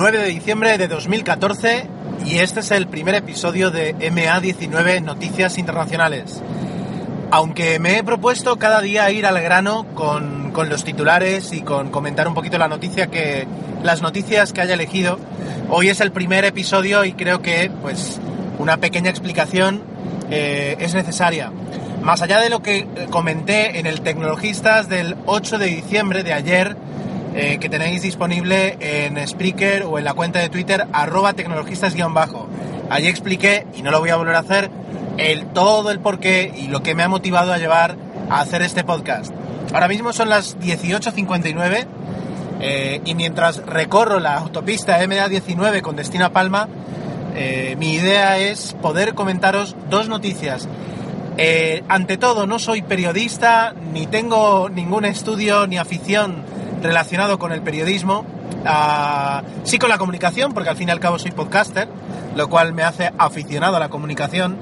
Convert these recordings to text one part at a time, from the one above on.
9 de diciembre de 2014 y este es el primer episodio de MA19 Noticias Internacionales. Aunque me he propuesto cada día ir al grano con, con, los titulares y con comentar un poquito la noticia que las noticias que haya elegido, hoy es el primer episodio y creo que pues una pequeña explicación eh, es necesaria. Más allá de lo que comenté en el Tecnologistas del 8 de diciembre de ayer, eh, que tenéis disponible en Spreaker o en la cuenta de Twitter arroba tecnologistas-bajo. Allí expliqué, y no lo voy a volver a hacer, el todo el porqué y lo que me ha motivado a llevar a hacer este podcast. Ahora mismo son las 18.59 eh, y mientras recorro la autopista MA19 con destino a Palma, eh, mi idea es poder comentaros dos noticias. Eh, ante todo, no soy periodista, ni tengo ningún estudio ni afición relacionado con el periodismo, uh, sí con la comunicación, porque al fin y al cabo soy podcaster, lo cual me hace aficionado a la comunicación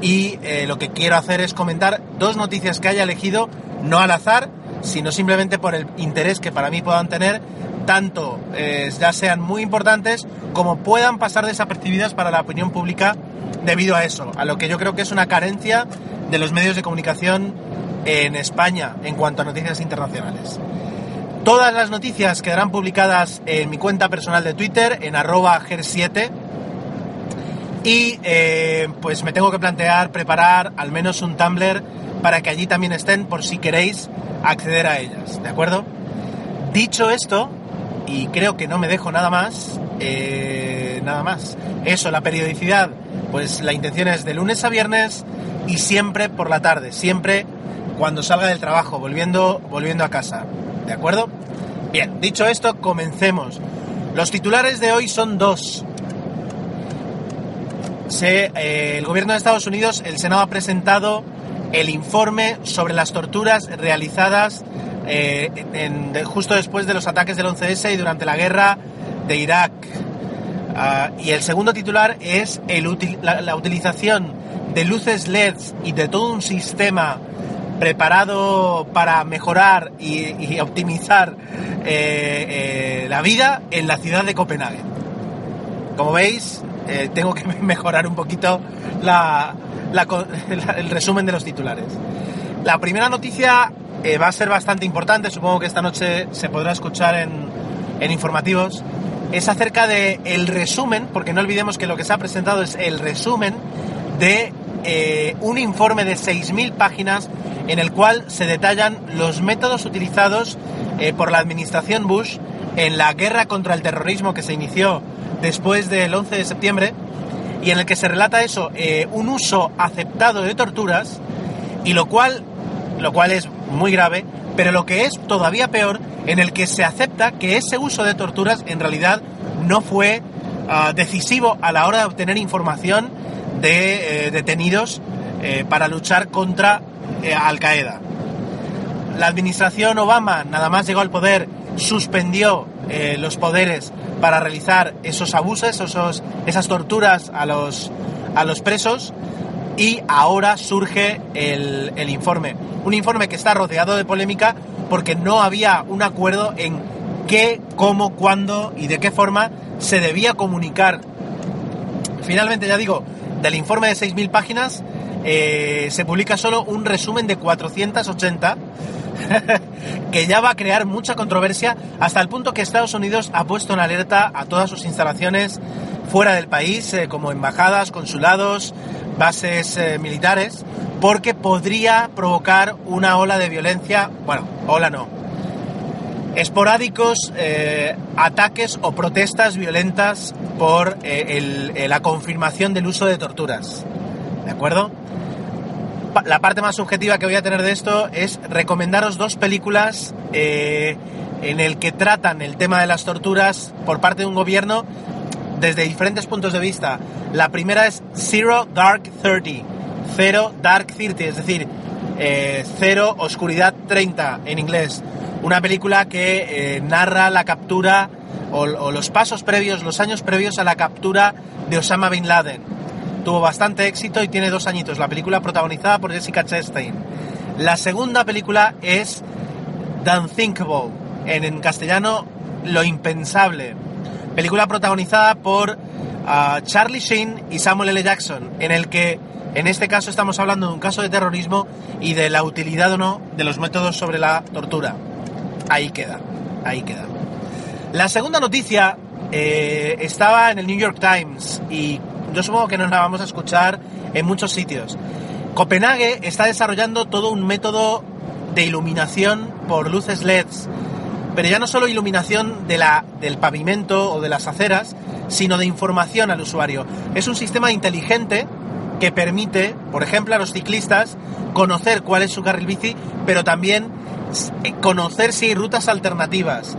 y eh, lo que quiero hacer es comentar dos noticias que haya elegido, no al azar, sino simplemente por el interés que para mí puedan tener, tanto eh, ya sean muy importantes como puedan pasar desapercibidas para la opinión pública debido a eso, a lo que yo creo que es una carencia de los medios de comunicación en España en cuanto a noticias internacionales. Todas las noticias quedarán publicadas en mi cuenta personal de Twitter, en arroba ger7. Y eh, pues me tengo que plantear preparar al menos un Tumblr para que allí también estén por si queréis acceder a ellas, ¿de acuerdo? Dicho esto, y creo que no me dejo nada más, eh, nada más. Eso, la periodicidad, pues la intención es de lunes a viernes y siempre por la tarde, siempre cuando salga del trabajo, volviendo, volviendo a casa. ¿De acuerdo? Bien, dicho esto, comencemos. Los titulares de hoy son dos. Se, eh, el gobierno de Estados Unidos, el Senado ha presentado el informe sobre las torturas realizadas eh, justo después de los ataques del 11S y durante la guerra de Irak. Uh, y el segundo titular es la, la utilización de luces LEDs y de todo un sistema preparado para mejorar y, optimizar eh, eh, la vida en la ciudad de Copenhague. Como veis, eh, tengo que mejorar un poquito la, el resumen de los titulares. La primera noticia va a ser bastante importante, supongo que esta noche se podrá escuchar en, informativos. Es acerca de el resumen, porque no olvidemos que lo que se ha presentado es el resumen de eh, un informe de 6.000 páginas en el cual se detallan los métodos utilizados eh, por la administración Bush en la guerra contra el terrorismo que se inició después del 11 de septiembre y en el que se relata eso, eh, un uso aceptado de torturas y lo cual, lo cual es muy grave, pero lo que es todavía peor, en el que se acepta que ese uso de torturas en realidad no fue uh, decisivo a la hora de obtener información eh, detenidos eh, para luchar contra eh, Al Qaeda. La administración Obama, nada más llegó al poder, suspendió los poderes para realizar esos abusos, esos, esas torturas a los, a los presos y ahora surge el, el, informe. Un informe que está rodeado de polémica porque no había un acuerdo en qué, cómo, cuándo y de qué forma se debía comunicar. Finalmente, ya digo, del informe de 6.000 páginas eh, se publica solo un resumen de 480 que ya va a crear mucha controversia hasta el punto que Estados Unidos ha puesto en alerta a todas sus instalaciones fuera del país, eh, como embajadas, consulados, bases eh, militares, porque podría provocar una ola de violencia, bueno, ola no, esporádicos eh, ataques o protestas violentas por eh, eh, la confirmación del uso de torturas. ¿De acuerdo? la parte más subjetiva que voy a tener de esto es recomendaros dos películas en el que tratan el tema de las torturas por parte de un gobierno desde diferentes puntos de vista. La primera es Zero Dark Thirty, Cero Dark Thirty, es decir, Cero Oscuridad 30 en inglés. Una película que eh, narra la captura o, los pasos previos, los años previos a la captura de Osama Bin Laden. Tuvo bastante éxito y tiene dos añitos. La película protagonizada por Jessica Chastain. La segunda película es The Unthinkable, en, en castellano Lo Impensable. Película protagonizada por ah, Charlie Sheen y Samuel L. Jackson, en el que en este caso estamos hablando de un caso de terrorismo y de la utilidad o no de los métodos sobre la tortura. Ahí queda, ahí queda. La segunda noticia eh, estaba en el New York Times y yo supongo que nos la vamos a escuchar en muchos sitios. Copenhague está desarrollando todo un método de iluminación por luces LEDs, pero ya no solo iluminación de la, del pavimento o de las aceras, sino de información al usuario. Es un sistema inteligente que permite, por ejemplo, a los ciclistas conocer cuál es su carril bici, pero también conocer si hay rutas alternativas.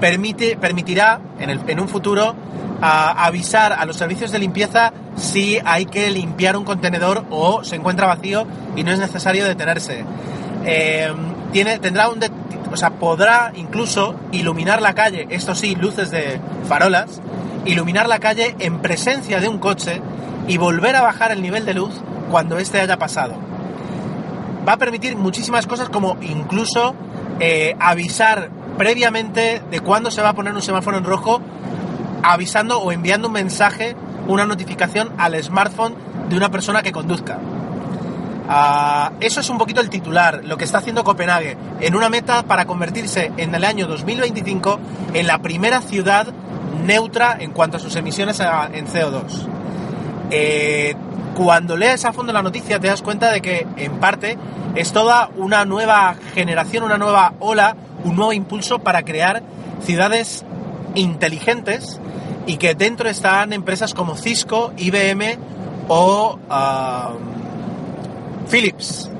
Permite, permitirá en, el, en un futuro avisar a los servicios de limpieza si hay que limpiar un contenedor o se encuentra vacío y no es necesario detenerse. Eh, tiene, tendrá un, o sea, podrá incluso iluminar la calle, esto sí, luces de farolas, iluminar la calle en presencia de un coche y volver a bajar el nivel de luz cuando éste haya pasado. Va a permitir muchísimas cosas como incluso eh, avisar previamente de cuándo se va a poner un semáforo en rojo, avisando o enviando un mensaje, una notificación al smartphone de una persona que conduzca. Uh, eso es un poquito el titular, lo que está haciendo Copenhague, en una meta para convertirse en el año 2025 en la primera ciudad neutra en cuanto a sus emisiones en CO2. Eh, cuando lees a fondo la noticia te das cuenta de que en parte es toda una nueva generación, una nueva ola, un nuevo impulso para crear ciudades inteligentes y que dentro están empresas como Cisco, IBM o uh, Philips,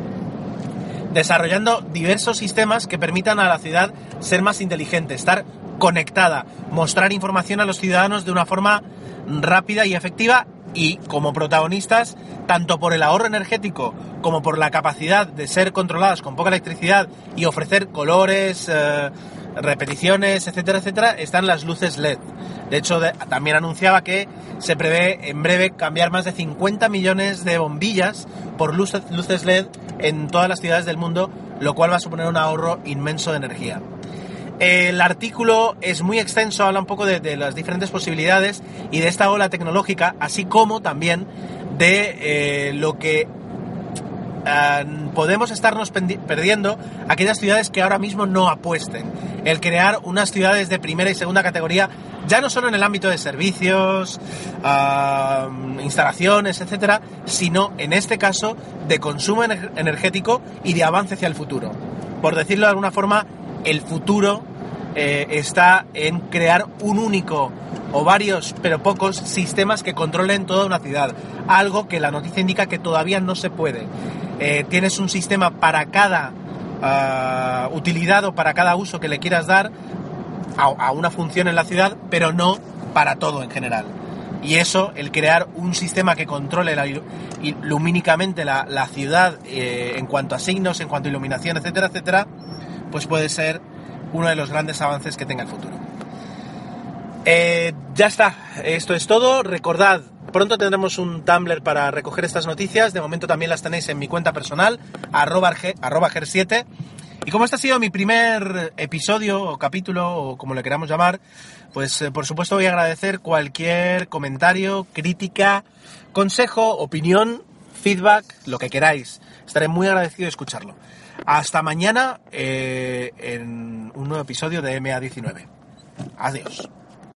desarrollando diversos sistemas que permitan a la ciudad ser más inteligente, estar conectada, mostrar información a los ciudadanos de una forma rápida y efectiva y como protagonistas, tanto por el ahorro energético como por la capacidad de ser controladas con poca electricidad y ofrecer colores, eh, repeticiones, etcétera, etcétera, están las luces LED. De hecho, también anunciaba que se prevé en breve cambiar más de 50 millones de bombillas por luces, luces LED en todas las ciudades del mundo, lo cual va a suponer un ahorro inmenso de energía. El artículo es muy extenso, habla un poco de, las diferentes posibilidades y de esta ola tecnológica, así como también de eh, lo que uh, podemos estarnos perdiendo aquellas ciudades que ahora mismo no apuesten. El crear unas ciudades de primera y segunda categoría, ya no solo en el ámbito de servicios, uh, instalaciones, etcétera, sino en este caso de consumo energético y de avance hacia el futuro. Por decirlo de alguna forma, el futuro eh, está en crear un único o varios, pero pocos, sistemas que controlen toda una ciudad. Algo que la noticia indica que todavía no se puede. Eh, tienes un sistema para cada uh, utilidad o para cada uso que le quieras dar a, una función en la ciudad, pero no para todo en general. Y eso, el crear un sistema que controle la, lumínicamente la, la ciudad eh, en cuanto a signos, en cuanto a iluminación, etcétera, etcétera, pues puede ser uno de los grandes avances que tenga el futuro. Eh, ya está, esto es todo. Recordad, pronto tendremos un Tumblr para recoger estas noticias. De momento también las tenéis en mi cuenta personal, arroba, arroba ger7. Y como este ha sido mi primer episodio o capítulo o como le queramos llamar, pues eh, por supuesto voy a agradecer cualquier comentario, crítica, consejo, opinión, feedback, lo que queráis. Estaré muy agradecido de escucharlo. Hasta mañana eh, en un nuevo episodio de MA19. Adiós.